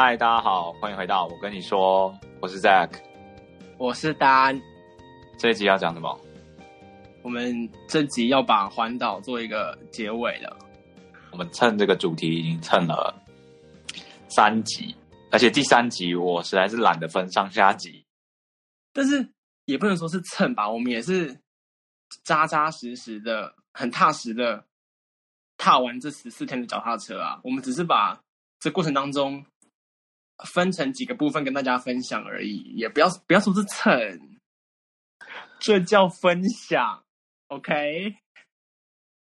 嗨，大家好，欢迎回到我跟你说，我是 Zack，我是丹。这一集要讲什么？我们这集要把环岛做一个结尾了。我们蹭这个主题已经蹭了三集，而且第三集我实在是懒得分上下集。但是也不能说是蹭吧，我们也是扎扎实实的、很踏实的踏完这十四天的脚踏车啊。我们只是把这过程当中分成几个部分跟大家分享而已，也不要不要说是蹭，这叫分享。OK，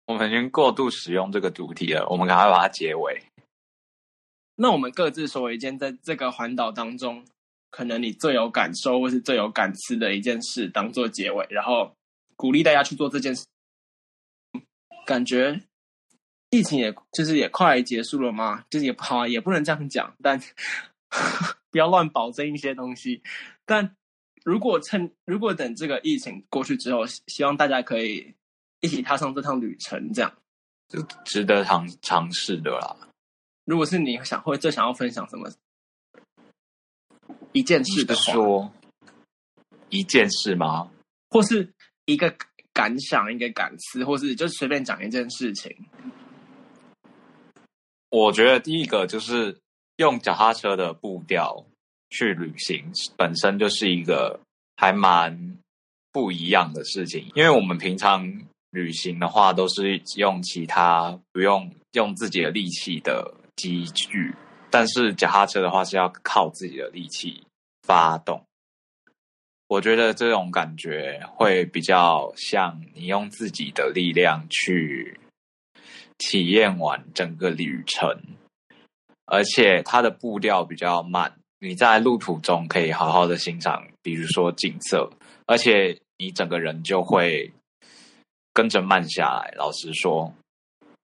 我们已经过度使用这个主题了，我们赶快把它结尾。那我们各自说一件在这个环岛当中，可能你最有感受或是最有感知的一件事，当做结尾，然后鼓励大家去做这件事。感觉疫情也就是也快结束了嘛，就是也不好啊，也不能这样讲，但 不要乱保证一些东西，但。如果趁如果等这个疫情过去之后，希望大家可以一起踏上这趟旅程，这样就值得尝尝试的啦。如果是你想会最想要分享什么一件事的话，说一件事吗？或是一个感想、一个感思，或是就随便讲一件事情？我觉得第一个就是用脚踏车的步调。去旅行本身就是一个还蛮不一样的事情，因为我们平常旅行的话都是用其他不用用自己的力气的机具，但是脚踏车的话是要靠自己的力气发动。我觉得这种感觉会比较像你用自己的力量去体验完整个旅程，而且它的步调比较慢。你在路途中可以好好的欣赏，比如说景色，而且你整个人就会跟着慢下来。老实说，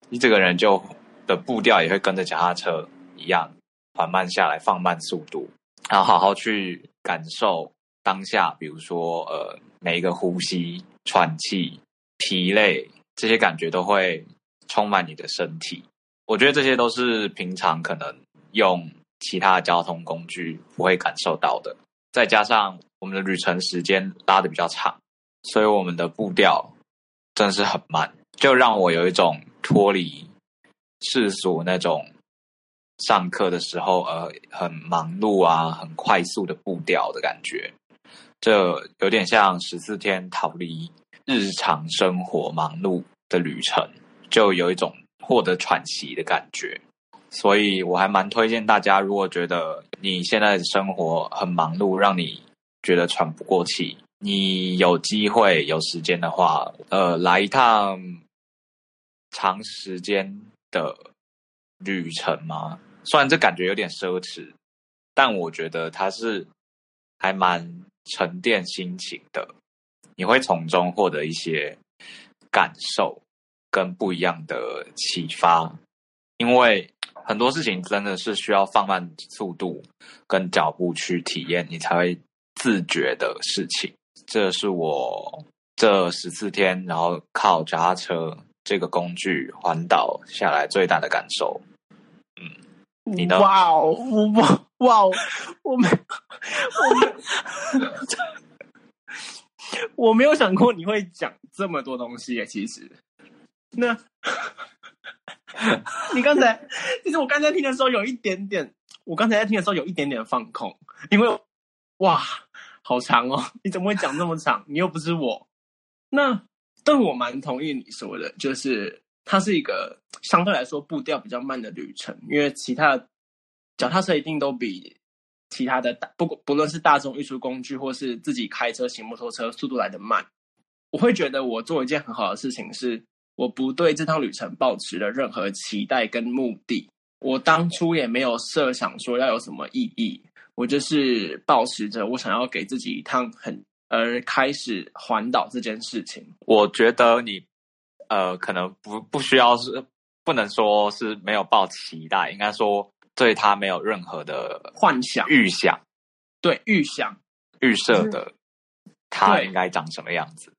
你这个人就的步调也会跟着脚踏车一样缓慢下来，放慢速度，然后好好去感受当下。比如说，呃，每一个呼吸、喘气、疲累这些感觉都会充满你的身体。我觉得这些都是平常可能用。其他交通工具不会感受到的，再加上我们的旅程时间拉得比较长，所以我们的步调真的是很慢，就让我有一种脱离世俗那种上课的时候呃很忙碌啊、很快速的步调的感觉，这有点像十四天逃离日常生活忙碌的旅程，就有一种获得喘息的感觉。所以我还蛮推荐大家，如果觉得你现在的生活很忙碌，让你觉得喘不过气，你有机会有时间的话，呃，来一趟长时间的旅程嘛。虽然这感觉有点奢侈，但我觉得它是还蛮沉淀心情的。你会从中获得一些感受跟不一样的启发，因为。很多事情真的是需要放慢速度跟脚步去体验，你才会自觉的事情。这是我这十四天，然后靠脚踏车这个工具环岛下来最大的感受。嗯，你呢？哇哦，哇哇哦，我没，我没，我没有想过你会讲这么多东西耶。其实，那。你刚才，其实我刚才听的时候有一点点，我刚才在听的时候有一点点放空，因为哇，好长哦！你怎么会讲那么长？你又不是我。那但我蛮同意你说的，就是它是一个相对来说步调比较慢的旅程，因为其他脚踏车一定都比其他的大，不不论是大众运输工具或是自己开车、骑摩托车，速度来得慢。我会觉得我做一件很好的事情是。我不对这趟旅程抱持了任何期待跟目的，我当初也没有设想说要有什么意义，我就是抱持着我想要给自己一趟很而开始环岛这件事情。我觉得你呃可能不不需要是不能说是没有抱期待，应该说对他没有任何的幻想预想，对预想。预设的他应该长什么样子。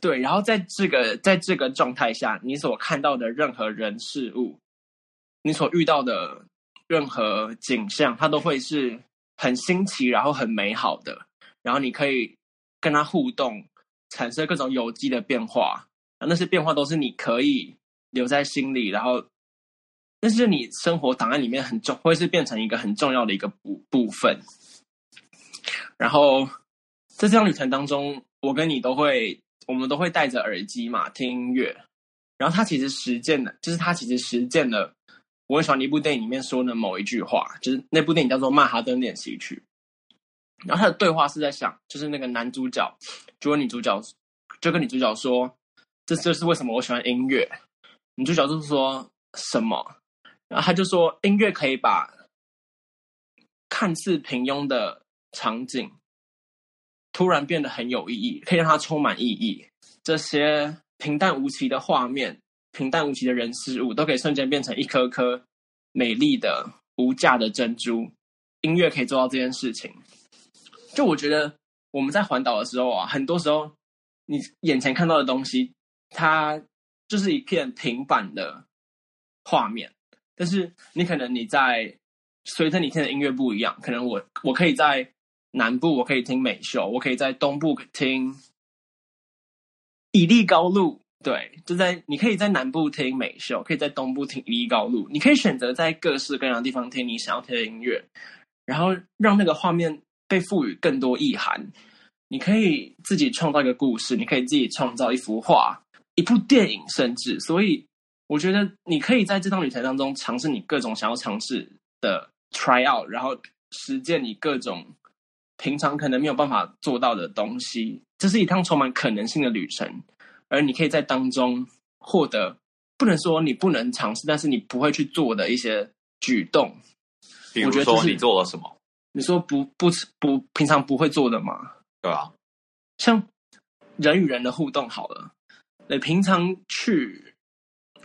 对，然后在这个在这个状态下，你所看到的任何人事物，你所遇到的任何景象，它都会是很新奇，然后很美好的。然后你可以跟它互动，产生各种有机的变化。那些变化都是你可以留在心里，然后那是你生活档案里面很重，会是变成一个很重要的一个部部分。然后在这趟旅程当中，我跟你都会，我们都会戴着耳机嘛，听音乐。然后他其实实践了，就是他其实实践了我很喜欢的一部电影里面说的某一句话，就是那部电影叫做《曼哈顿练习曲》。然后他的对话是在想，就是那个男主角就跟女主角，就跟女主角说：“这就是为什么我喜欢音乐。”女主角就是说什么？然后他就说：“音乐可以把看似平庸的场景突然变得很有意义，可以让它充满意义。这些。”平淡无奇的画面，平淡无奇的人事物，都可以瞬间变成一颗颗美丽的、无价的珍珠。音乐可以做到这件事情。就我觉得我们在环岛的时候啊，很多时候你眼前看到的东西，它就是一片平板的画面。但是你可能你在随着你听的音乐不一样，可能我我可以在南部我可以听美秀，我可以在东部听。以利高路，对，就在你可以在南部听美秀，可以在东部听以利高路，你可以选择在各式各样的地方听你想要听的音乐，然后让那个画面被赋予更多意涵。你可以自己创造一个故事，你可以自己创造一幅画、一部电影，甚至。所以，我觉得你可以在这趟旅程当中尝试你各种想要尝试的 try out，然后实践你各种平常可能没有办法做到的东西。这是一趟充满可能性的旅程，而你可以在当中获得，不能说你不能尝试，但是你不会去做的一些举动。比如说你做了什么？你说不不不平常不会做的吗？对啊，像人与人的互动好了，你平常去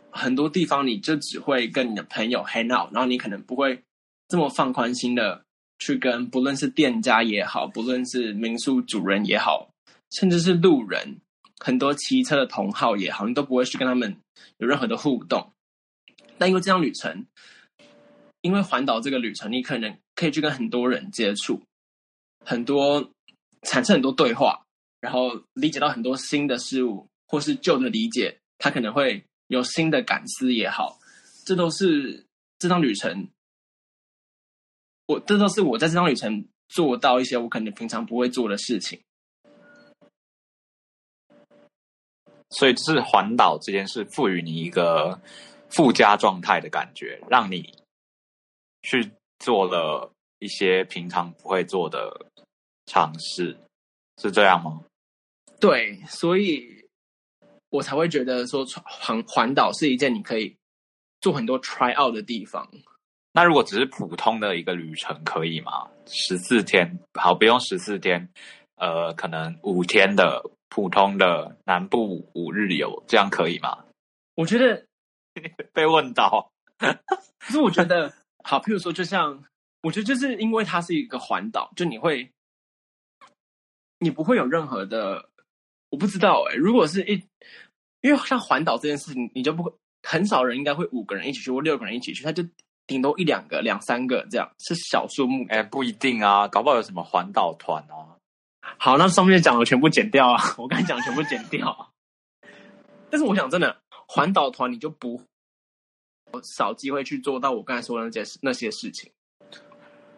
很多地方，你就只会跟你的朋友 hang out，然后你可能不会这么放宽心的去跟不论是店家也好，不论是民宿主人也好。甚至是路人，很多骑车的同好也好，你都不会去跟他们有任何的互动。但因为这趟旅程，因为环岛这个旅程，你可能可以去跟很多人接触，很多产生很多对话，然后理解到很多新的事物，或是旧的理解，他可能会有新的感思也好，这都是这趟旅程，我这都是我在这趟旅程做到一些我可能平常不会做的事情。所以，就是环岛这件事赋予你一个附加状态的感觉，让你去做了一些平常不会做的尝试，是这样吗？对，所以我才会觉得说环环岛是一件你可以做很多 try out 的地方。那如果只是普通的一个旅程，可以吗？十四天，好，不用十四天，呃，可能五天的。普通的南部五日游，这样可以吗？我觉得 被问到，可是我觉得好。譬如说，就像我觉得，就是因为它是一个环岛，就你会，你不会有任何的，我不知道哎、欸。如果是一，因为像环岛这件事情，你就不会很少人应该会五个人一起去，或六个人一起去，他就顶多一两个、两三个这样，是小数目。哎、欸，不一定啊，搞不好有什么环岛团啊。好，那上面讲的全部剪掉啊！我刚才讲的全部剪掉。但是我想，真的环岛团你就不少机会去做到我刚才说的那些那些事情。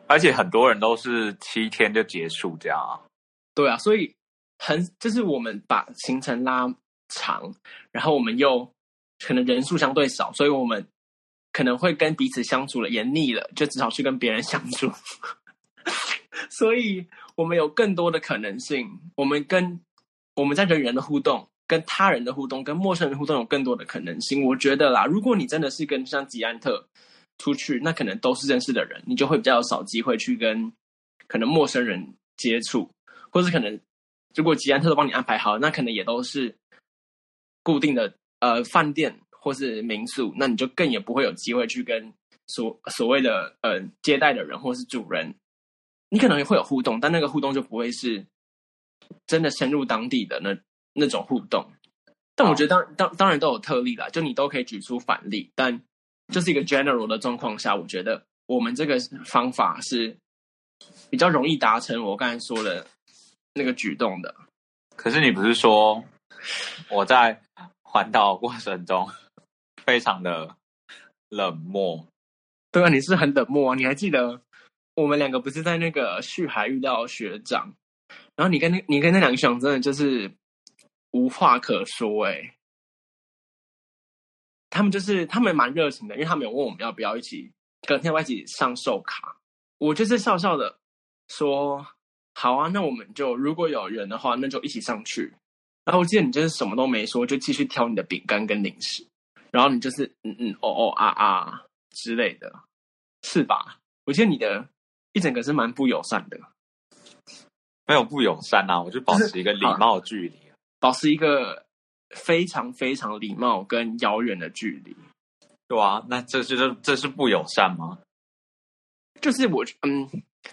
而且很多人都是七天就结束这样啊。对啊，所以很就是我们把行程拉长，然后我们又可能人数相对少，所以我们可能会跟彼此相处了也腻了，就只好去跟别人相处。所以。我们有更多的可能性，我们跟我们在人与人的互动，跟他人的互动，跟陌生人互动有更多的可能性。我觉得啦，如果你真的是跟像吉安特出去，那可能都是认识的人，你就会比较少机会去跟可能陌生人接触，或是可能如果吉安特都帮你安排好，那可能也都是固定的呃饭店或是民宿，那你就更也不会有机会去跟所所谓的呃接待的人或是主人。你可能也会有互动，但那个互动就不会是真的深入当地的那那种互动。但我觉得当当当然都有特例啦，就你都可以举出反例，但就是一个 general 的状况下，我觉得我们这个方法是比较容易达成我刚才说的那个举动的。可是你不是说我在环岛过程中非常的冷漠？对啊，你是很冷漠啊！你还记得我们两个不是在那个旭海遇到学长，然后你跟那你跟那两个学长真的就是无话可说哎。他们就是他们蛮热情的，因为他们有问我们要不要一起隔天要一起上寿卡，我就是笑笑的说好啊，那我们就如果有人的话，那就一起上去。然后我记得你就是什么都没说，就继续挑你的饼干跟零食，然后你就是嗯嗯哦哦啊啊之类的，是吧？我觉得你的一整个是蛮不友善的，没有不友善啊，我就保持一个礼貌距离，保持一个。非常非常礼貌跟遥远的距离，对啊，那这是这这是不友善吗？就是我嗯，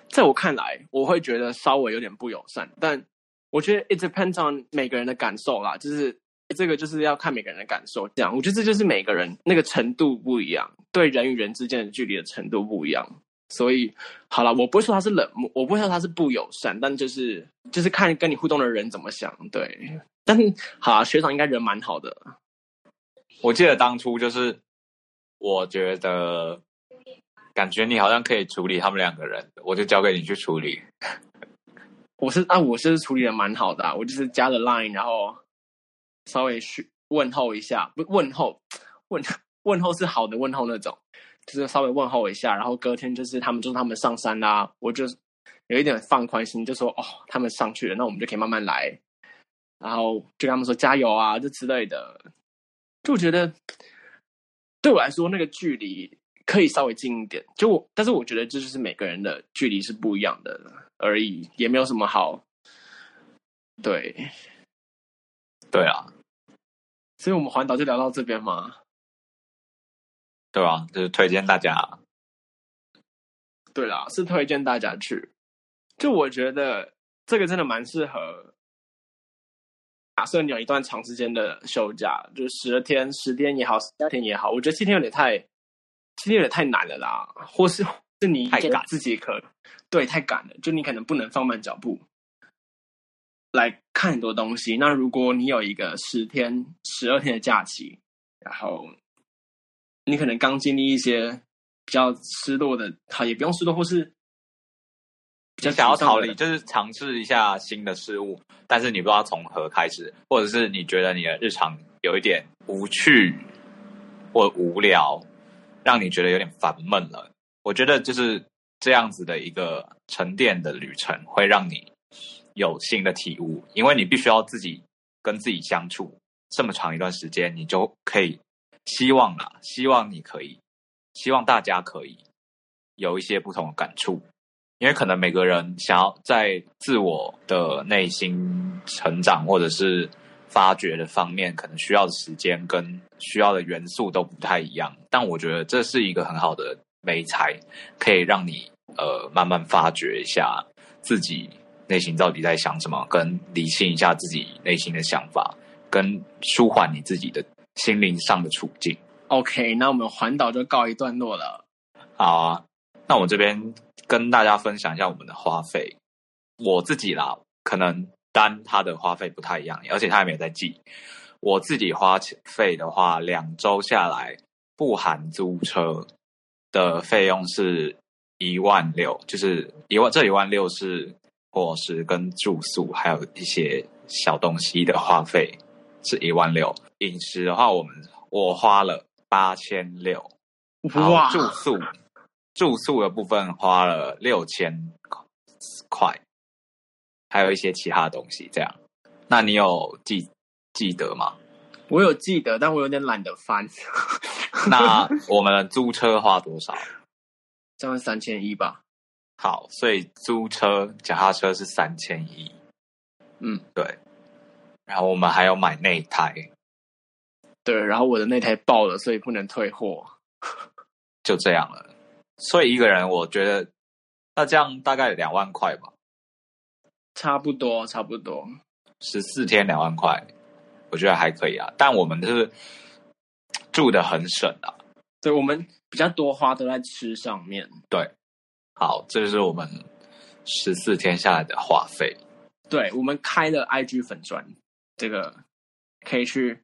在我看来，我会觉得稍微有点不友善，但我觉得 it depends on 每个人的感受啦，就是这个就是要看每个人的感受。这样，我觉得这就是每个人那个程度不一样，对人与人之间的距离的程度不一样。所以好了，我不会说他是冷漠，我不会说他是不友善，但就是就是看跟你互动的人怎么想，对。但是，好啊，学长应该人蛮好的。我记得当初就是，我觉得感觉你好像可以处理他们两个人，我就交给你去处理。我是啊，我是处理的蛮好的啊，我就是加了 Line，然后稍微去问候一下，不问候，问问候是好的问候那种，就是稍微问候一下，然后隔天就是他们就是他们上山啦，我就有一点放宽心，就说哦，他们上去了，那我们就可以慢慢来。然后就跟他们说加油啊，这之类的，就觉得对我来说那个距离可以稍微近一点。就，但是我觉得这就是每个人的距离是不一样的而已，也没有什么好。对，对啊，所以我们环岛就聊到这边嘛。对啊，就是推荐大家。对啦，是推荐大家去。就我觉得这个真的蛮适合。假设你有一段长时间的休假，就十天、十天也好，十八天也好，我觉得七天有点太，七天有点太难了啦。或是是你给自己可太对太赶了，就你可能不能放慢脚步来看很多东西。那如果你有一个十天、十二天的假期，然后你可能刚经历一些比较失落的，好也不用失落，或是。就想要逃离，就是尝试一下新的事物，但是你不知道从何开始，或者是你觉得你的日常有一点无趣或无聊，让你觉得有点烦闷了。我觉得就是这样子的一个沉淀的旅程，会让你有新的体悟，因为你必须要自己跟自己相处这么长一段时间，你就可以希望啦，希望你可以，希望大家可以有一些不同的感触。因为可能每个人想要在自我的内心成长或者是发掘的方面，可能需要的时间跟需要的元素都不太一样。但我觉得这是一个很好的媒材，可以让你呃慢慢发掘一下自己内心到底在想什么，跟理清一下自己内心的想法，跟舒缓你自己的心灵上的处境。OK，那我们环岛就告一段落了。好啊，那我这边。跟大家分享一下我们的花费，我自己啦，可能单他的花费不太一样，而且他也没有在记。我自己花费的话，两周下来不含租车的费用是一万六，就是一万，这一万六是伙食跟住宿，还有一些小东西的花费是一万六。饮食的话，我们我花了八千六，然后住宿。住宿的部分花了六千块，还有一些其他东西。这样，那你有记记得吗？我有记得，但我有点懒得翻。那 我们的租车花多少？将近三千一吧。好，所以租车脚踏车是三千一。嗯，对。然后我们还有买内胎。对，然后我的内胎爆了，所以不能退货。就这样了。所以一个人，我觉得那这样大概两万块吧，差不多，差不多，十四天两万块，我觉得还可以啊。但我们就是住的很省啊。对，我们比较多花都在吃上面。对，好，这是我们十四天下来的花费。对，我们开了 IG 粉专，这个可以去，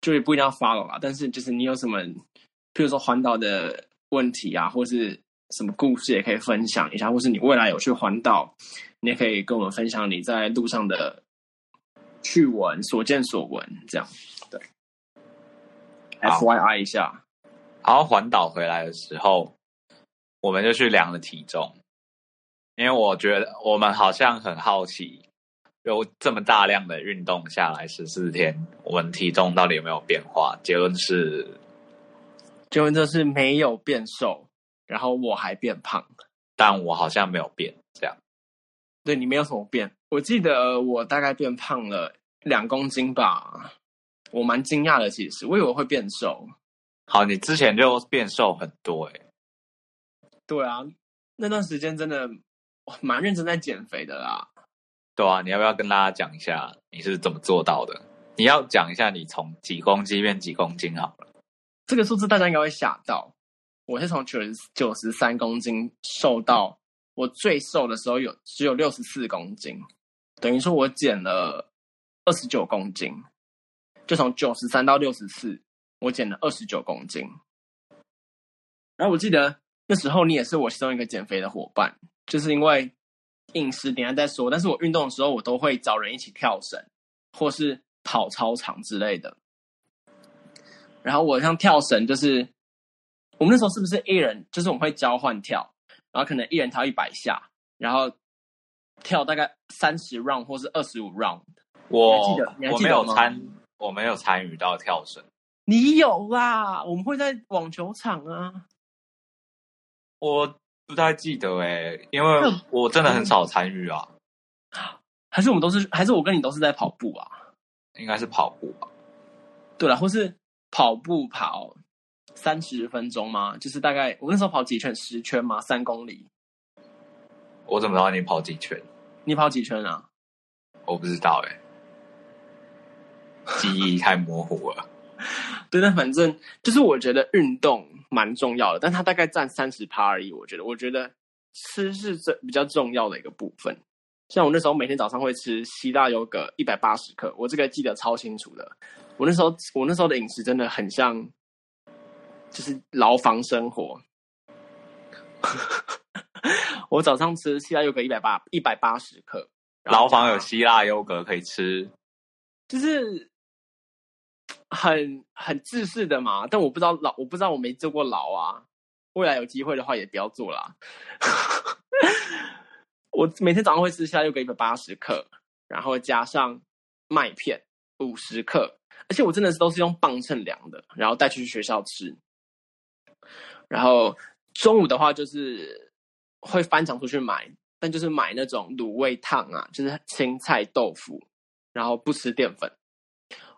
就是不一定要 follow 啦。但是就是你有什么，譬如说环岛的问题啊，或是什么故事，也可以分享一下。或是你未来有去环岛，你也可以跟我们分享你在路上的趣闻、所见所闻，这样。对，FYI 一下。然后环岛回来的时候，我们就去量了体重，因为我觉得我们好像很好奇。有这么大量的运动下来十四天，我们体重到底有没有变化？结论是，结论就是没有变瘦，然后我还变胖，但我好像没有变，这样。对，你没有什么变，我记得我大概变胖了两公斤吧，我蛮惊讶的，其实我以为会变瘦。好，你之前就变瘦很多欸。对啊，那段时间真的蛮认真在减肥的啦。对啊，你要不要跟大家讲一下你是怎么做到的？你要讲一下你从几公斤变几公斤好了。这个数字大家应该会吓到。我是从九十九十三公斤瘦到我最瘦的时候有只有六十四公斤，等于说我减了二十九公斤，就从九十三到六十四，我减了二十九公斤。然后我记得那时候你也是我其中一个减肥的伙伴，就是因为。饮食等下再说，但是我运动的时候，我都会找人一起跳绳，或是跑操场之类的。然后我像跳绳，就是我们那时候是不是一人，就是我们会交换跳，然后可能一人跳一百下，然后跳大概三十 round 或是二十五 round。我记得？我没有参，我没有参与到跳绳。你有啦，我们会在网球场啊。我。不太记得哎、欸，因为我真的很少参与啊。还是我们都是，还是我跟你都是在跑步啊？应该是跑步吧。对了，或是跑步跑三十分钟吗？就是大概我那时候跑几圈？十圈吗？三公里？我怎么知道你跑几圈？你跑几圈啊？我不知道哎、欸，记忆太模糊了。对，但反正就是我觉得运动蛮重要的，但它大概占三十趴而已。我觉得，我觉得吃是这比较重要的一个部分。像我那时候每天早上会吃希腊优格一百八十克，我这个记得超清楚的。我那时候我那时候的饮食真的很像，就是牢房生活。我早上吃希腊优格一百八一百八十克，牢房有希腊优格可以吃，就是。很很自私的嘛，但我不知道牢，我不知道我没坐过牢啊。未来有机会的话，也不要坐啦。我每天早上会吃下又个一百八十克，然后加上麦片五十克，而且我真的是都是用磅秤量的，然后带去学校吃。然后中午的话，就是会翻墙出去买，但就是买那种卤味烫啊，就是青菜豆腐，然后不吃淀粉。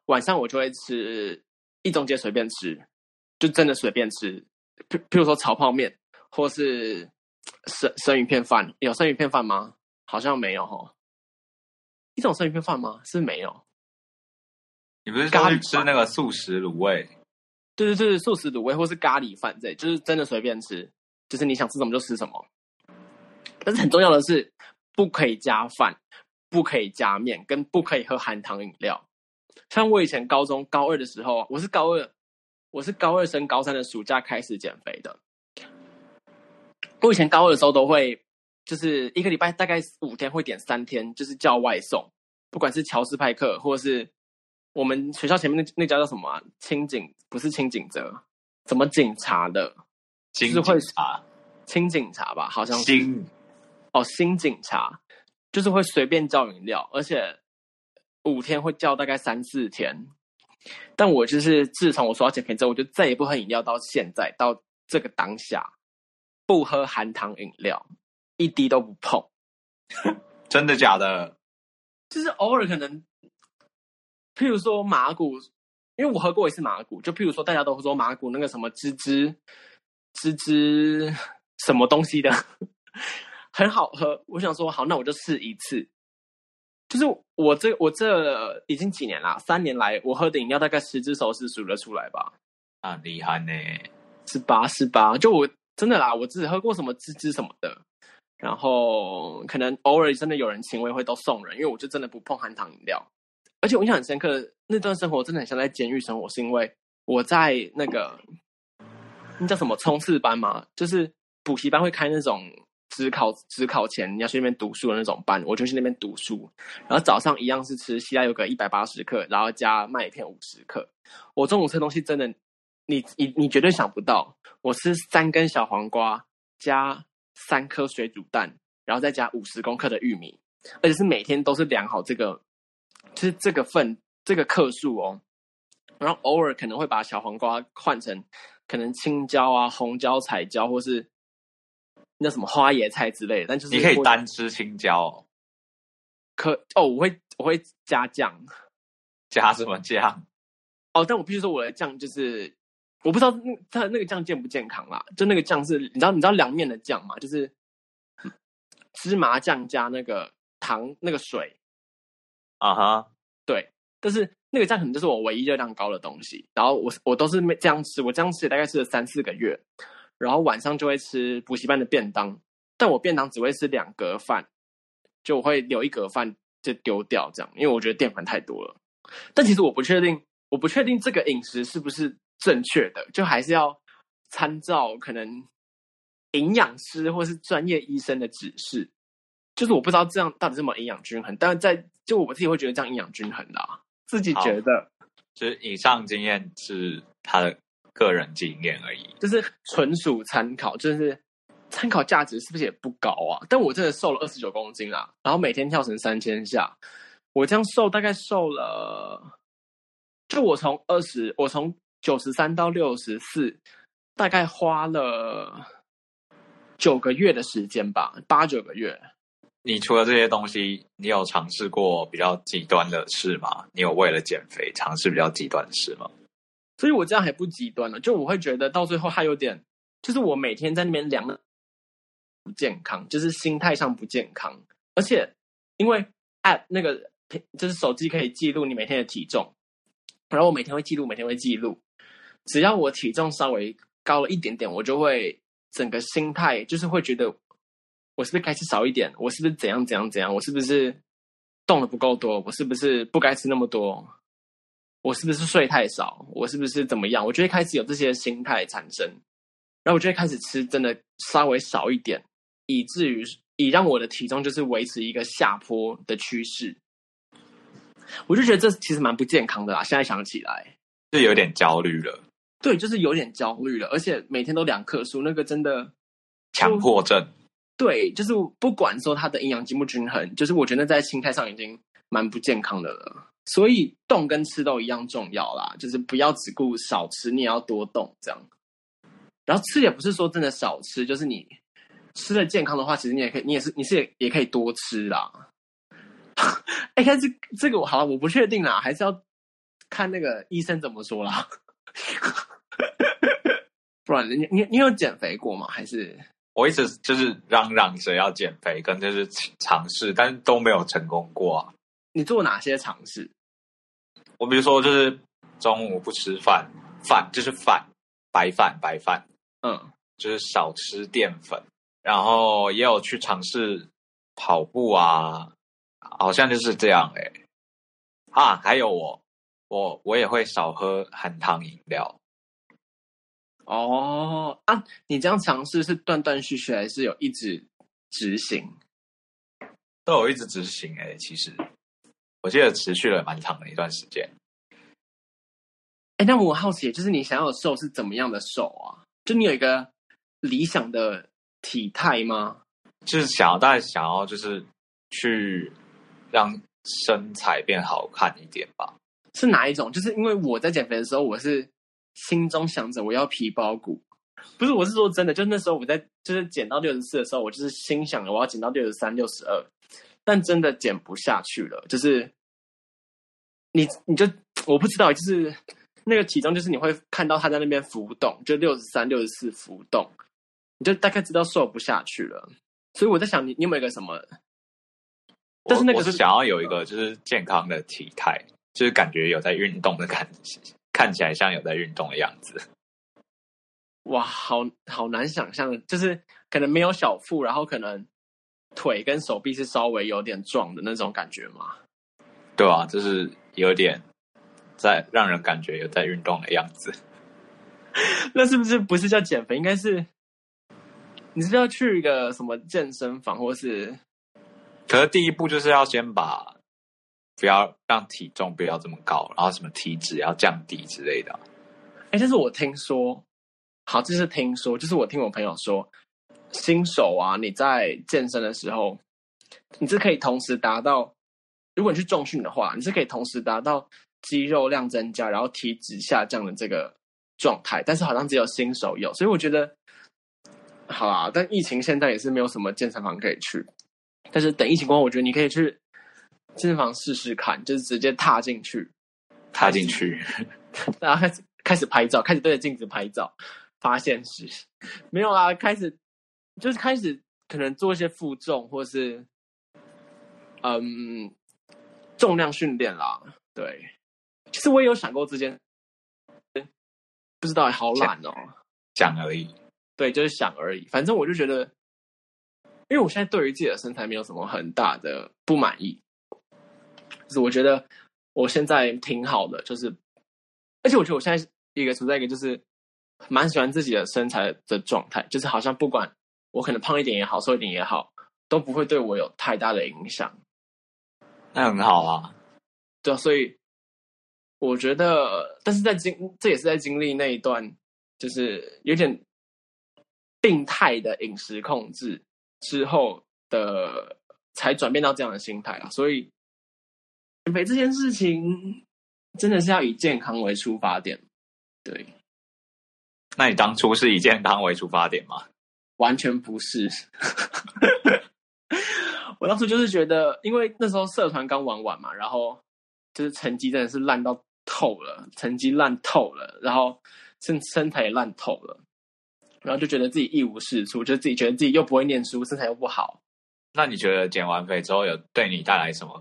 晚上我就会吃一中街随便吃，就真的随便吃，譬譬如说炒泡面，或是生生鱼片饭。有生鱼片饭吗？好像没有齁。一种生鱼片饭吗？是没有。你不是刚去吃那个素食卤味？对对对，素食卤味或是咖喱饭，这就是真的随便吃，就是你想吃什么就吃什么。但是很重要的是，不可以加饭，不可以加面，跟不可以喝含糖饮料。像我以前高中高二的时候，我是高二，我是高二升高三的暑假开始减肥的。我以前高二的时候都会，就是一个礼拜大概五天会点三天，就是叫外送，不管是乔斯派克，或者是我们学校前面那那家叫什么啊？清景不是清景泽，什么警察的？是会查，清警察吧，好像是。新哦，新警察就是会随便叫饮料，而且。五天会叫大概三四天，但我就是自从我说要减肥之后，我就再也不喝饮料，到现在到这个当下，不喝含糖饮料，一滴都不碰。真的假的？就是偶尔可能，譬如说麻古，因为我喝过一次麻古，就譬如说大家都会说麻古那个什么芝芝芝芝什么东西的 很好喝，我想说好，那我就试一次。就是我这我这已经几年了，三年来我喝的饮料大概十只手指数得出来吧。啊，厉害呢！是吧是吧，就我真的啦，我只喝过什么芝芝什么的，然后可能偶尔真的有人请，我也会都送人，因为我就真的不碰含糖饮料。而且我印象很深刻，那段生活真的很像在监狱生活，是因为我在那个那叫什么冲刺班嘛，就是补习班会开那种。只考只考前你要去那边读书的那种班，我就去那边读书。然后早上一样是吃西拉有个一百八十克，然后加麦片五十克。我中午吃东西真的，你你你绝对想不到，我吃三根小黄瓜加三颗水煮蛋，然后再加五十公克的玉米，而且是每天都是量好这个，就是这个份这个克数哦。然后偶尔可能会把小黄瓜换成可能青椒啊、红椒、彩椒，或是。那什么花椰菜之类的，但就是你可以单吃青椒，哦，可哦，我会我会加酱，加什么酱？哦，但我必须说我的酱就是我不知道那它那个酱健不健康啦，就那个酱是你知道你知道凉面的酱嘛？就是芝麻酱加那个糖那个水，啊哈、uh，huh. 对，但是那个酱可能就是我唯一热量高的东西，然后我我都是这样吃，我这样吃大概吃了三四个月。然后晚上就会吃补习班的便当，但我便当只会吃两格饭，就我会留一格饭就丢掉这样，因为我觉得淀粉太多了。但其实我不确定，我不确定这个饮食是不是正确的，就还是要参照可能营养师或是专业医生的指示。就是我不知道这样到底是什么营养均衡，但是在就我自己会觉得这样营养均衡啦，自己觉得。就是以上经验是他的。个人经验而已，就是纯属参考，就是参考价值是不是也不高啊？但我真的瘦了二十九公斤啊，然后每天跳绳三千下，我这样瘦大概瘦了，就我从二十，我从九十三到六十四，大概花了九个月的时间吧，八九个月。你除了这些东西，你有尝试过比较极端的事吗？你有为了减肥尝试比较极端的事吗？所以我这样还不极端了，就我会觉得到最后还有点，就是我每天在那边量不健康，就是心态上不健康，而且因为 App 那个就是手机可以记录你每天的体重，然后我每天会记录，每天会记录，只要我体重稍微高了一点点，我就会整个心态就是会觉得我是不是该吃少一点，我是不是怎样怎样怎样，我是不是动的不够多，我是不是不该吃那么多。我是不是睡太少？我是不是怎么样？我就会开始有这些心态产生，然后我就会开始吃真的稍微少一点，以至于以让我的体重就是维持一个下坡的趋势。我就觉得这其实蛮不健康的啦。现在想起来，就有点焦虑了。对，就是有点焦虑了，而且每天都两克数，那个真的强迫症。对，就是不管说它的营养均不均衡，就是我觉得在心态上已经蛮不健康的了。所以动跟吃都一样重要啦，就是不要只顾少吃，你也要多动这样。然后吃也不是说真的少吃，就是你吃的健康的话，其实你也可以，你也是你是也也可以多吃啦。哎，看这这个我好，我不确定啦，还是要看那个医生怎么说啦。不然你你你有减肥过吗？还是我一直就是嚷嚷着要减肥，跟就是尝试，但是都没有成功过啊。你做哪些尝试？我比如说，就是中午不吃饭，饭就是饭，白饭白饭，嗯，就是少吃淀粉，然后也有去尝试跑步啊，好像就是这样哎、欸。啊，还有我，我我也会少喝含糖饮料。哦啊，你这样尝试是断断续续，还是有一直执行？都有一直执行哎、欸，其实。我记得持续了蛮长的一段时间。哎，那我好奇，就是你想要的瘦是怎么样的瘦啊？就你有一个理想的体态吗？就是想要，大概想要就是去让身材变好看一点吧。是哪一种？就是因为我在减肥的时候，我是心中想着我要皮包骨，不是，我是说真的，就那时候我在就是减到六十四的时候，我就是心想着我要减到六十三、六十二，但真的减不下去了，就是。你你就我不知道，就是那个体重，就是你会看到他在那边浮动，就六十三、六十四浮动，你就大概知道瘦不下去了。所以我在想你，你你有没有一个什么？但是那个是，我是想要有一个就是健康的体态，就是感觉有在运动的感觉，看起来像有在运动的样子。哇，好好难想象，就是可能没有小腹，然后可能腿跟手臂是稍微有点壮的那种感觉吗？对啊，就是有点在让人感觉有在运动的样子。那是不是不是叫减肥？应该是你是要去一个什么健身房，或是？可是第一步就是要先把不要让体重不要这么高，然后什么体脂要降低之类的。哎，这是我听说，好，这是听说，就是我听我朋友说，新手啊，你在健身的时候，你是可以同时达到，如果你去重训的话，你是可以同时达到肌肉量增加，然后体脂下降的这个状态。但是好像只有新手有，所以我觉得，好啊，但疫情现在也是没有什么健身房可以去。但是等疫情过后，我觉得你可以去健身房试试看，就是直接踏进去，踏进去，然后开始开始拍照，开始对着镜子拍照，发现是没有啊，开始就是开始可能做一些负重或是嗯重量训练啦。对，其实我也有想过这件，不知道好懒哦，想而已。对，就是想而已。反正我就觉得。因为我现在对于自己的身材没有什么很大的不满意，就是我觉得我现在挺好的，就是而且我觉得我现在一个处在一个就是蛮喜欢自己的身材的状态，就是好像不管我可能胖一点也好，瘦一点也好，都不会对我有太大的影响。那很好啊，对啊，所以我觉得，但是在经这也是在经历那一段，就是有点病态的饮食控制。之后的才转变到这样的心态啊，所以减肥这件事情真的是要以健康为出发点。对，那你当初是以健康为出发点吗？完全不是，我当初就是觉得，因为那时候社团刚玩完嘛，然后就是成绩真的是烂到透了，成绩烂透了，然后身身材也烂透了。然后就觉得自己一无是处，就自己觉得自己又不会念书，身材又不好。那你觉得减完肥之后有对你带来什么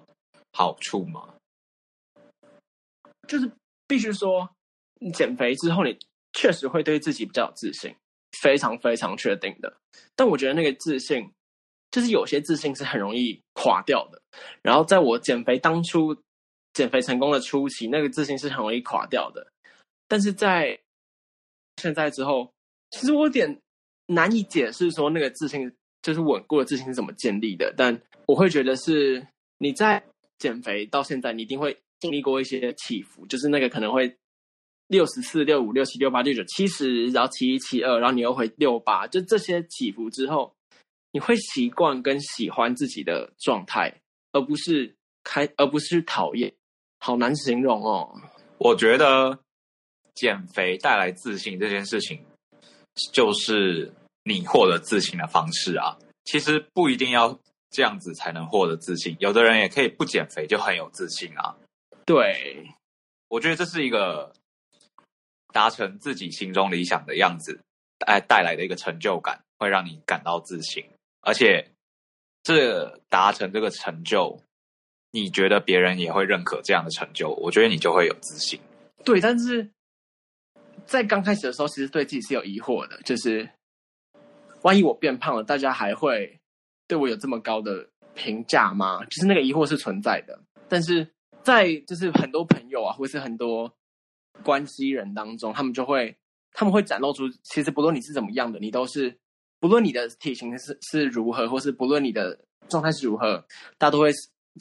好处吗？就是必须说，你减肥之后，你确实会对自己比较有自信，非常非常确定的。但我觉得那个自信，就是有些自信是很容易垮掉的。然后在我减肥当初减肥成功的初期，那个自信是很容易垮掉的。但是在现在之后，其实我有点难以解释说那个自信就是稳固的自信是怎么建立的，但我会觉得是你在减肥到现在，你一定会经历过一些起伏，就是那个可能会六十四、六五、六七、六八、六九、七十，然后七一、七二，然后你又回六八，就这些起伏之后，你会习惯跟喜欢自己的状态，而不是开，而不是讨厌，好难形容哦。我觉得减肥带来自信这件事情。就是你获得自信的方式啊，其实不一定要这样子才能获得自信，有的人也可以不减肥就很有自信啊。对，我觉得这是一个达成自己心中理想的样子，带带来的一个成就感，会让你感到自信，而且这达成这个成就，你觉得别人也会认可这样的成就，我觉得你就会有自信。对，但是。在刚开始的时候，其实对自己是有疑惑的，就是万一我变胖了，大家还会对我有这么高的评价吗？就是那个疑惑是存在的。但是在就是很多朋友啊，或是很多关系人当中，他们就会他们会展露出，其实不论你是怎么样的，你都是不论你的体型是是如何，或是不论你的状态是如何，大家都会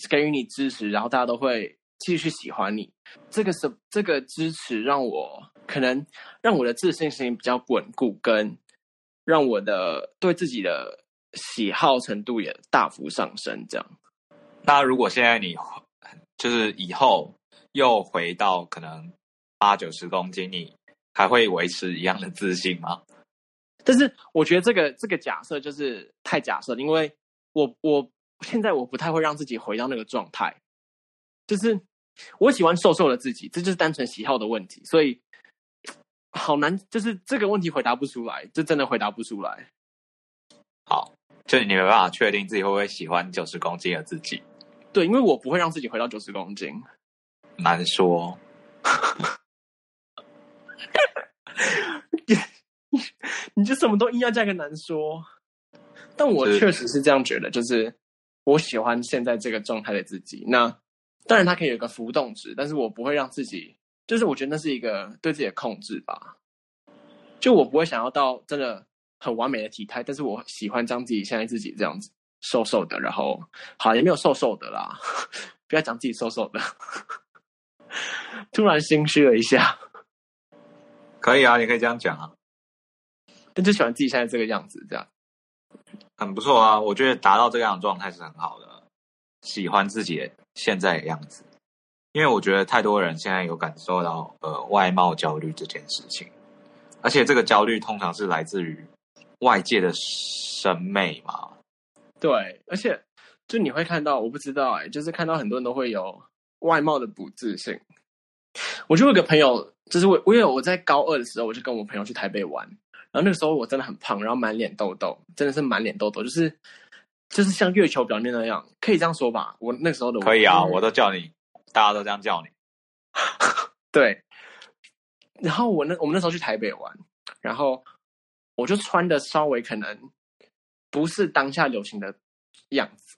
给予你支持，然后大家都会继续喜欢你。这个是这个支持让我。可能让我的自信心比较稳固，跟让我的对自己的喜好程度也大幅上升。这样，那如果现在你就是以后又回到可能八九十公斤，你还会维持一样的自信吗？但是我觉得这个这个假设就是太假设，因为我我现在我不太会让自己回到那个状态，就是我喜欢瘦瘦的自己，这就是单纯喜好的问题，所以。好难，就是这个问题回答不出来，这真的回答不出来。好，就你没办法确定自己会不会喜欢九十公斤的自己。对，因为我不会让自己回到九十公斤。难说。你就什么都硬要加个难说。但我确实是这样觉得，就是我喜欢现在这个状态的自己。那当然，它可以有个浮动值，但是我不会让自己，就是我觉得那是一个对自己的控制吧。就我不会想要到真的很完美的体态，但是我喜欢将自己现在自己这样子瘦瘦的，然后好也没有瘦瘦的啦，不要讲自己瘦瘦的，突然心虚了一下。可以啊，你可以这样讲啊。但就喜欢自己现在这个样子，这样。很不错啊，我觉得达到这样的状态是很好的。喜欢自己现在的样子，因为我觉得太多人现在有感受到呃外貌焦虑这件事情，而且这个焦虑通常是来自于外界的审美嘛。对，而且就你会看到，我不知道哎，就是看到很多人都会有外貌的不自信。我就有个朋友，就是我，我有我在高二的时候，我就跟我朋友去台北玩。然后那个时候我真的很胖，然后满脸痘痘，真的是满脸痘痘，就是就是像月球表面那样，可以这样说吧？我那时候的我可以啊，我都叫你，大家都这样叫你。对。然后我那我们那时候去台北玩，然后我就穿的稍微可能不是当下流行的样子，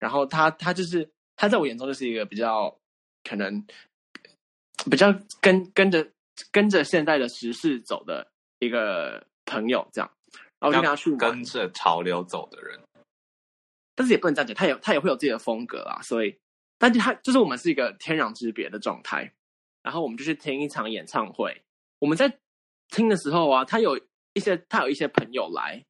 然后他他就是他在我眼中就是一个比较可能比较跟跟着跟着现在的时事走的。一个朋友这样，然后我就跟他去跟着潮流走的人，但是也不能这样讲，他也他也会有自己的风格啊，所以，但是他就是我们是一个天壤之别的状态，然后我们就去听一场演唱会，我们在听的时候啊，他有一些他有一些朋友来，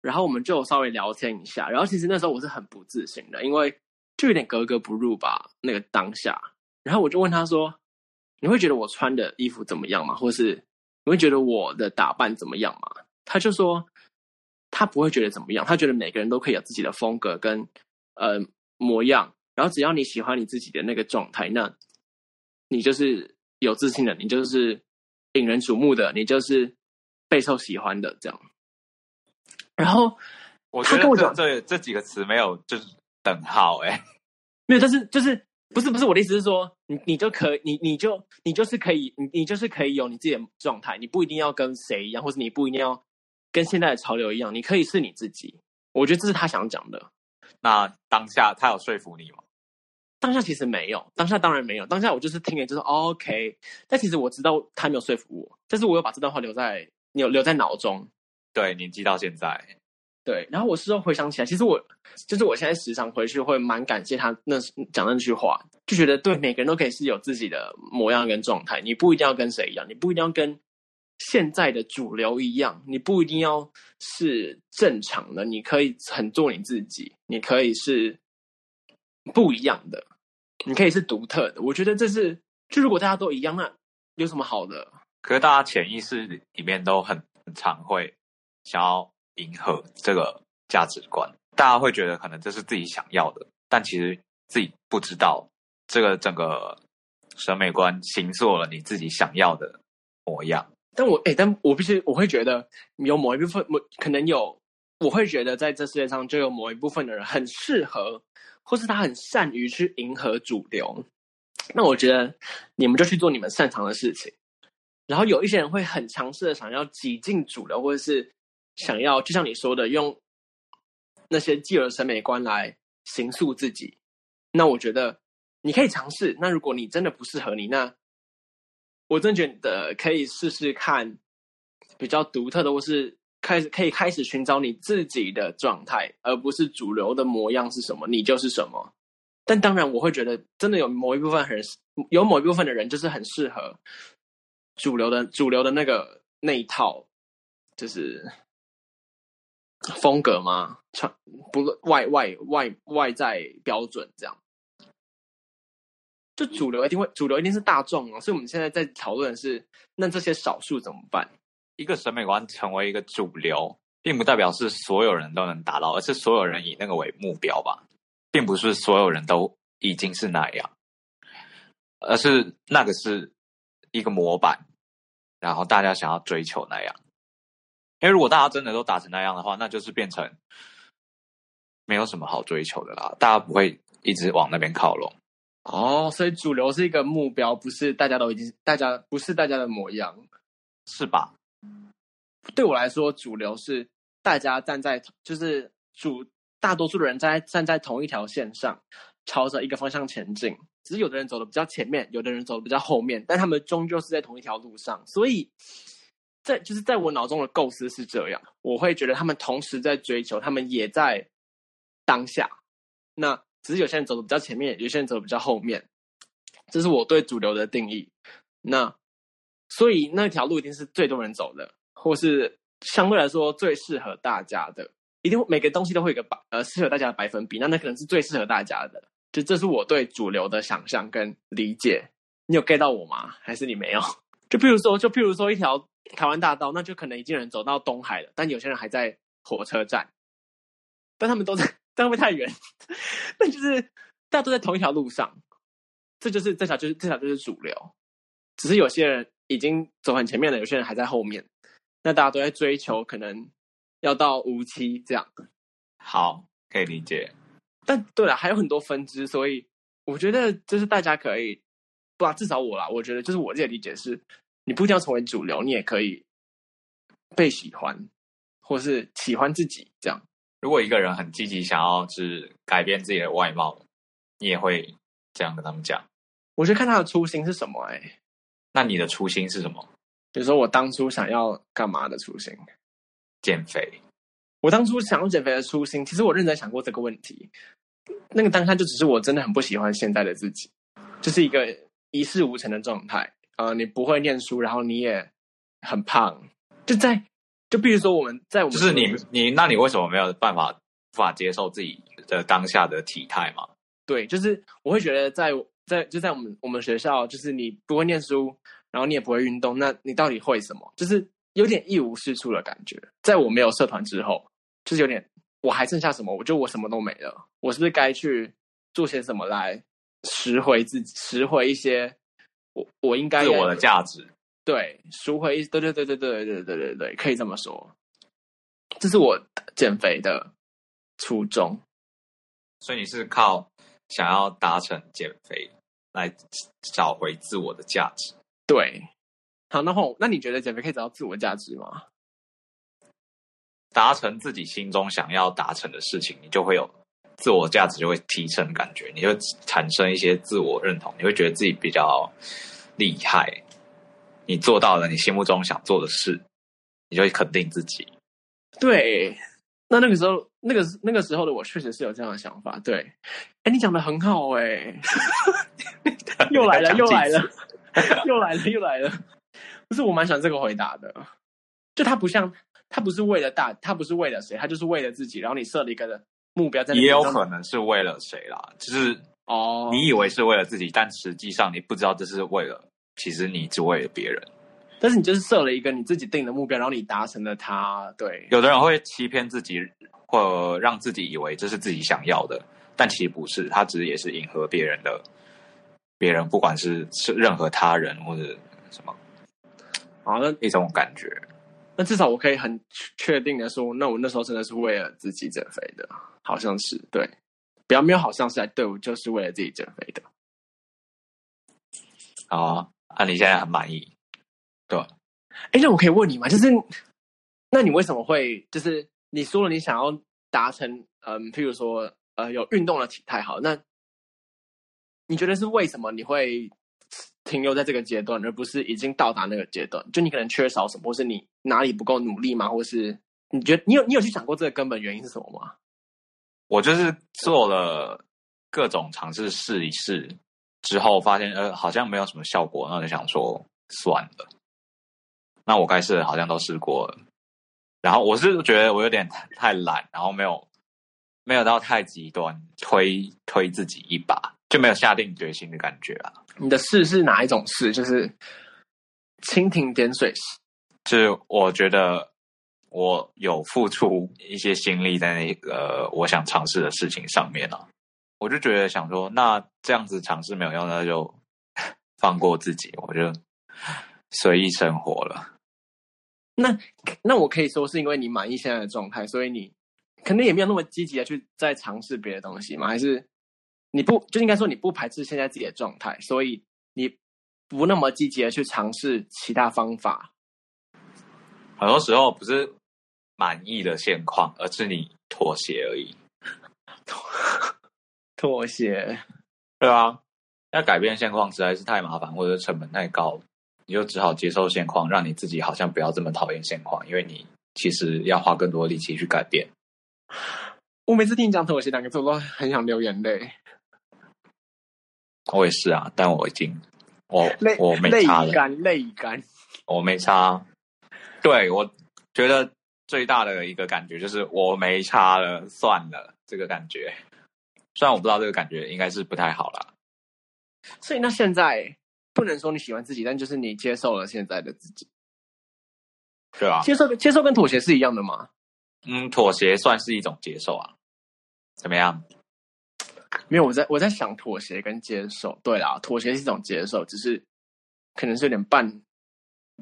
然后我们就稍微聊天一下，然后其实那时候我是很不自信的，因为就有点格格不入吧，那个当下，然后我就问他说：“你会觉得我穿的衣服怎么样吗？或是？”你会觉得我的打扮怎么样吗？他就说他不会觉得怎么样，他觉得每个人都可以有自己的风格跟呃模样，然后只要你喜欢你自己的那个状态，那你就是有自信的，你就是引人瞩目的，你就是备受喜欢的这样。然后我讲这这几个词没有就是等号哎，没有，但是就是。不是不是，我的意思是说，你你就可以，你你就你就是可以，你你就是可以有你自己的状态，你不一定要跟谁一样，或者你不一定要跟现在的潮流一样，你可以是你自己。我觉得这是他想讲的。那当下他有说服你吗？当下其实没有，当下当然没有，当下我就是听了就是、哦、OK，但其实我知道他没有说服我，但是我有把这段话留在留留在脑中，对，你记到现在。对，然后我事后回想起来，其实我就是我现在时常回去会蛮感谢他那讲那句话，就觉得对每个人都可以是有自己的模样跟状态，你不一定要跟谁一样，你不一定要跟现在的主流一样，你不一定要是正常的，你可以很做你自己，你可以是不一样的，你可以是独特的。我觉得这是，就如果大家都一样，那有什么好的？可是大家潜意识里面都很常会想要。迎合这个价值观，大家会觉得可能这是自己想要的，但其实自己不知道，这个整个审美观形塑了你自己想要的模样。但我哎，但我必须我会觉得有某一部分，某可能有，我会觉得在这世界上就有某一部分的人很适合，或是他很善于去迎合主流。那我觉得你们就去做你们擅长的事情，然后有一些人会很强势的想要挤进主流，或者是。想要就像你说的，用那些既有的审美观来形塑自己，那我觉得你可以尝试。那如果你真的不适合你，那我真觉得可以试试看比较独特的，或是开始可以开始寻找你自己的状态，而不是主流的模样是什么，你就是什么。但当然，我会觉得真的有某一部分很，有某一部分的人就是很适合主流的主流的那个那一套，就是。风格吗？穿不外外外外在标准这样，就主流一定会主流一定是大众啊，所以我们现在在讨论的是，那这些少数怎么办？一个审美观成为一个主流，并不代表是所有人都能达到，而是所有人以那个为目标吧，并不是所有人都已经是那样，而是那个是一个模板，然后大家想要追求那样。因为如果大家真的都打成那样的话，那就是变成没有什么好追求的啦。大家不会一直往那边靠拢。哦，所以主流是一个目标，不是大家都已经，大家不是大家的模样，是吧？对我来说，主流是大家站在，就是主大多数的人在站在同一条线上，朝着一个方向前进。只是有的人走的比较前面，有的人走的比较后面，但他们终究是在同一条路上。所以在就是在我脑中的构思是这样，我会觉得他们同时在追求，他们也在当下。那只是有些人走的比较前面，有些人走的比较后面。这是我对主流的定义。那。所以那条路一定是最多人走的，或是相对来说最适合大家的。一定每个东西都会有个百呃适合大家的百分比，那那可能是最适合大家的。就这是我对主流的想象跟理解。你有 get 到我吗？还是你没有？就譬如说，就譬如说一条台湾大道，那就可能已经有人走到东海了，但有些人还在火车站，但他们都在，但会不会太远？那就是大家都在同一条路上，这就是这条就是这条就是主流，只是有些人。已经走很前面了，有些人还在后面。那大家都在追求，可能要到无期这样。好，可以理解。但对了，还有很多分支，所以我觉得就是大家可以，不啊，至少我啦，我觉得就是我自己的理解是，你不一定要成为主流，你也可以被喜欢，或是喜欢自己这样。如果一个人很积极想要是改变自己的外貌，你也会这样跟他们讲。我觉得看他的初心是什么哎、欸。那你的初心是什么？比如说我当初想要干嘛的初心？减肥。我当初想要减肥的初心，其实我认真想过这个问题。那个当下就只是我真的很不喜欢现在的自己，就是一个一事无成的状态。呃，你不会念书，然后你也很胖，就在就比如说我们在我们就是你你那你为什么没有办法无法接受自己的当下的体态嘛？对，就是我会觉得在。在就在我们我们学校，就是你不会念书，然后你也不会运动，那你到底会什么？就是有点一无是处的感觉。在我没有社团之后，就是有点我还剩下什么？我觉得我什么都没了。我是不是该去做些什么来拾回自己，拾回一些我我应该有自我的价值？对，赎回对对对对对对对对对，可以这么说。这是我减肥的初衷。所以你是靠想要达成减肥？来找回自我的价值。对，好，然后那你觉得减肥可以找到自我价值吗？达成自己心中想要达成的事情，你就会有自我价值，就会提升感觉，你就产生一些自我认同，你会觉得自己比较厉害。你做到了你心目中想做的事，你就会肯定自己。对，那那个时候。那个那个时候的我确实是有这样的想法，对，哎，你讲的很好，哎，又来了，又来了，又来了，又来了，不是我蛮喜欢这个回答的，就他不像，他不是为了大，他不是为了谁，他就是为了自己，然后你设了一个的目标在，也有可能是为了谁啦，就是哦，你以为是为了自己，但实际上你不知道这是为了，其实你只为了别人，但是你就是设了一个你自己定的目标，然后你达成了它，对，有的人会欺骗自己。或让自己以为这是自己想要的，但其实不是，他只是也是迎合别人的，别人不管是是任何他人或者什么，啊，那一种感觉。那至少我可以很确定的说，那我那时候真的是为了自己减肥的，好像是对，比较没有好像是来对我就是为了自己减肥的。好啊，那你现在很满意，对？哎，那我可以问你吗？就是，那你为什么会就是？你说了你想要达成，嗯，譬如说，呃，有运动的体态，好，那你觉得是为什么你会停留在这个阶段，而不是已经到达那个阶段？就你可能缺少什么，或是你哪里不够努力吗？或是你觉得你有你有去想过这个根本原因是什么吗？我就是做了各种尝试试一试之后，发现呃好像没有什么效果，那就想说算了，那我该试的好像都试过了。然后我是觉得我有点太懒，然后没有没有到太极端，推推自己一把，就没有下定决心的感觉啊。你的试是哪一种试？就是蜻蜓点水式。就是我觉得我有付出一些心力在那个我想尝试的事情上面啊，我就觉得想说，那这样子尝试没有用，那就放过自己，我就随意生活了。那那我可以说是因为你满意现在的状态，所以你可能也没有那么积极的去再尝试别的东西吗？还是你不就应该说你不排斥现在自己的状态，所以你不那么积极的去尝试其他方法？很多时候不是满意的现况，而是你妥协而已。妥协，对啊，要改变现况实在是太麻烦，或者成本太高，你就只好接受现况，让你自己好像不要这么讨厌现况，因为你其实要花更多力气去改变。我每次听你讲妥协两个字，我都很想流眼泪。我也是啊，但我已经，我泪我没差了，泪干，泪干，我没差。对，我觉得最大的一个感觉就是我没差了，算了，这个感觉。虽然我不知道这个感觉应该是不太好啦。所以那现在不能说你喜欢自己，但就是你接受了现在的自己，对啊。接受接受跟妥协是一样的吗？嗯，妥协算是一种接受啊。怎么样？没有，我在我在想妥协跟接受。对啦，妥协是一种接受，只是可能是有点半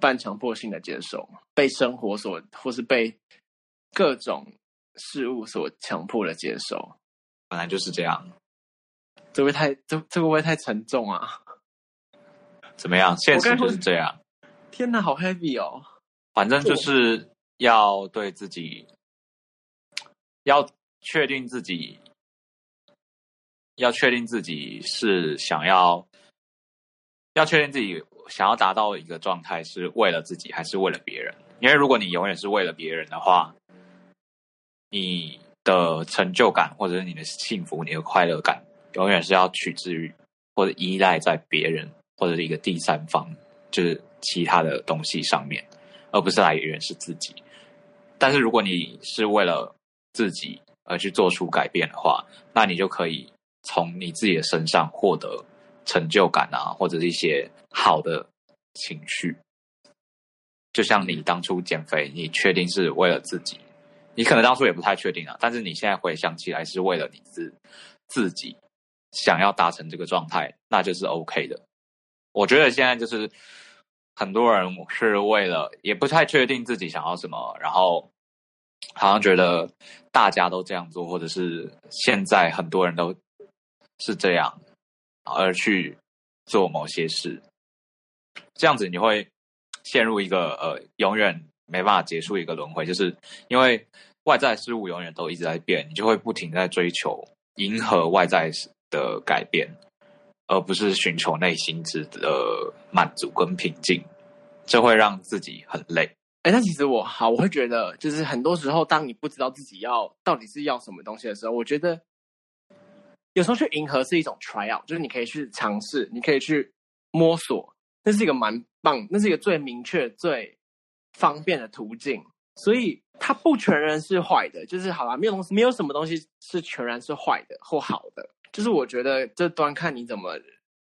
半强迫性的接受，被生活所或是被各种事物所强迫的接受。本来就是这样，这会太这这会不会太沉重啊？怎么样？现实就是这样。天哪，好 heavy 哦！反正就是要对自己，要确定自己，要确定自己是想要，要确定自己想要达到一个状态是为了自己还是为了别人？因为如果你永远是为了别人的话，你。的成就感，或者是你的幸福、你的快乐感，永远是要取之于或者依赖在别人或者是一个第三方，就是其他的东西上面，而不是来源是自己。但是如果你是为了自己而去做出改变的话，那你就可以从你自己的身上获得成就感啊，或者是一些好的情绪。就像你当初减肥，你确定是为了自己。你可能当初也不太确定啊，但是你现在回想起来是为了你自自己想要达成这个状态，那就是 OK 的。我觉得现在就是很多人是为了也不太确定自己想要什么，然后好像觉得大家都这样做，或者是现在很多人都是这样而去做某些事，这样子你会陷入一个呃永远。没办法结束一个轮回，就是因为外在事物永远都一直在变，你就会不停在追求迎合外在的改变，而不是寻求内心之的满足跟平静，这会让自己很累。哎，那其实我好，我会觉得，就是很多时候，当你不知道自己要到底是要什么东西的时候，我觉得有时候去迎合是一种 try out，就是你可以去尝试，你可以去摸索，那是一个蛮棒，那是一个最明确最。方便的途径，所以它不全然是坏的，就是好啦，没有东西，没有什么东西是全然是坏的或好的，就是我觉得这端看你怎么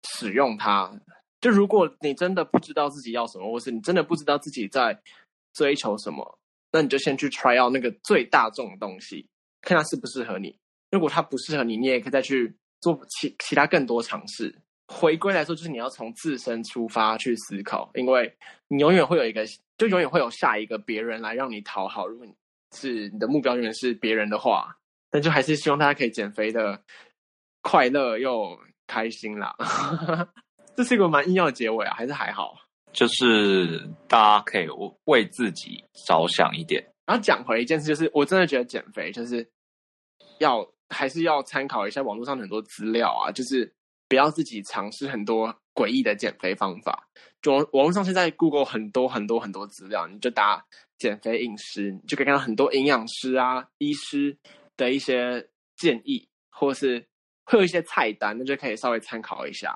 使用它。就如果你真的不知道自己要什么，或是你真的不知道自己在追求什么，那你就先去 try out 那个最大众的东西，看它适不适合你。如果它不适合你，你也可以再去做其其他更多尝试。回归来说，就是你要从自身出发去思考，因为你永远会有一个，就永远会有下一个别人来让你讨好。如果你是你的目标永远是别人的话，但就还是希望大家可以减肥的快乐又开心啦。这是一个蛮硬要的结尾啊，还是还好？就是大家可以为自己着想一点。然后讲回一件事，就是我真的觉得减肥就是要还是要参考一下网络上很多资料啊，就是。不要自己尝试很多诡异的减肥方法。就网络上现在 Google 很多很多很多资料，你就打减肥饮食，你就可以看到很多营养师啊、医师的一些建议，或是会有一些菜单，那就可以稍微参考一下。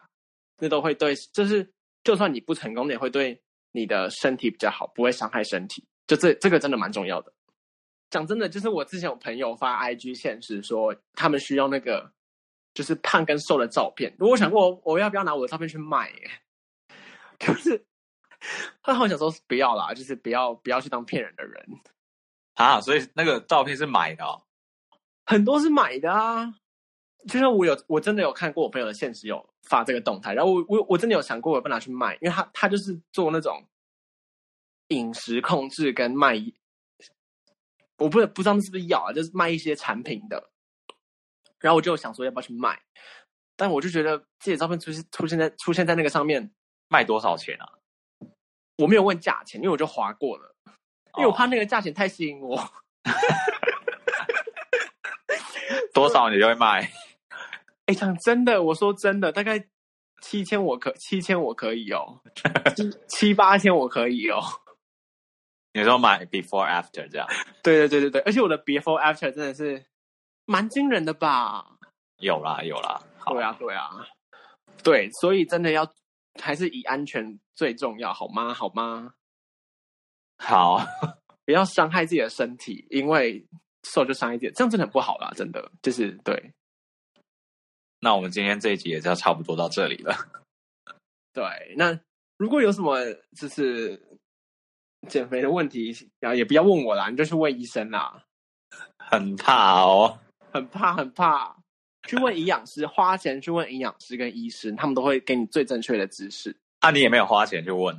那都会对，就是就算你不成功，也会对你的身体比较好，不会伤害身体。就这这个真的蛮重要的。讲真的，就是我之前有朋友发 IG 现实说，他们需要那个。就是胖跟瘦的照片，如果我想过我，我要不要拿我的照片去卖？耶？就是他好想说不要啦，就是不要不要去当骗人的人 啊。所以那个照片是买的哦，很多是买的啊。就像我有我真的有看过我朋友的现实有发这个动态，然后我我我真的有想过我要不要拿去卖，因为他他就是做那种饮食控制跟卖，我不不知道那是不是药啊，就是卖一些产品的。然后我就想说要不要去卖，但我就觉得自己的照片出现出现在出现在那个上面，卖多少钱啊？我没有问价钱，因为我就划过了。因为我怕那个价钱太吸引我。多少你就会卖？哎、欸，讲真的，我说真的，大概七千我可七千我可以哦，七七八千我可以哦。你说买 before after 这样？对对对对对，而且我的 before after 真的是蛮惊人的吧？有啦有啦，对啊对啊，对，所以真的要还是以安全最重要，好吗？好吗？好，不要伤害自己的身体，因为瘦就伤一点，这样真的很不好啦，真的就是对。那我们今天这一集也就差不多到这里了。对，那如果有什么就是。减肥的问题，然后也不要问我啦，你就去问医生啦。很怕哦，很怕很怕，去问营养师，花钱去问营养师跟医生，他们都会给你最正确的知识。啊，你也没有花钱去问，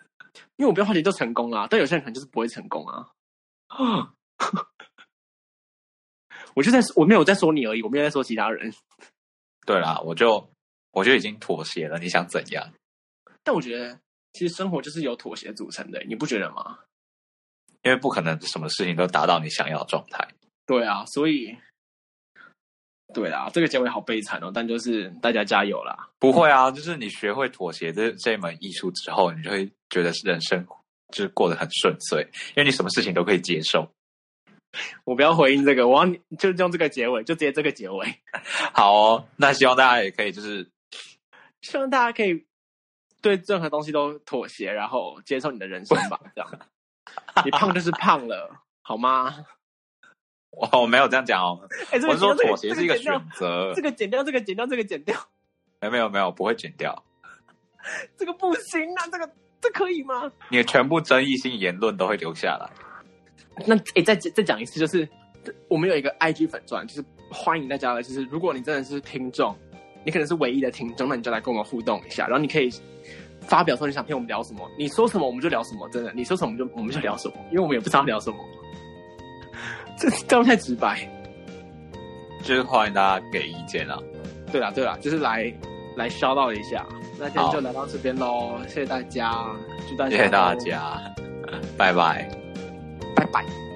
因为我不要花钱就成功了，但有些人可能就是不会成功啊。我就在我没有在说你而已，我没有在说其他人。对啦，我就我就已经妥协了，你想怎样？但我觉得。其实生活就是由妥协组成的，你不觉得吗？因为不可能什么事情都达到你想要的状态。对啊，所以，对啊，这个结尾好悲惨哦。但就是大家加油啦！不会啊，就是你学会妥协这这门艺术之后，你就会觉得人生就是过得很顺遂，因为你什么事情都可以接受。我不要回应这个，我要就用这个结尾，就直接这个结尾。好哦，那希望大家也可以，就是希望大家可以。对任何东西都妥协，然后接受你的人生吧。这样，你胖就是胖了，好吗？我我没有这样讲哦。哎，我是说妥协是一个选择。这个剪掉，这个剪掉，这个剪掉。没有没有没有，不会剪掉。这个不行啊，这个这可以吗？你的全部争议性言论都会留下来。那哎，再再讲一次，就是我们有一个 IG 粉专，就是欢迎大家来。就是如果你真的是听众，你可能是唯一的听众，那你就来跟我们互动一下，然后你可以。发表说你想听我们聊什么，你说什么我们就聊什么，真的，你说什么就我们就聊什么，因为我们也不知道聊什么，这这样太直白，就是欢迎大家给意见啊。对啦对啦，就是来来 shout out 一下，那今天就来到这边喽，谢谢大家，祝大家，谢谢大家，拜拜，拜拜。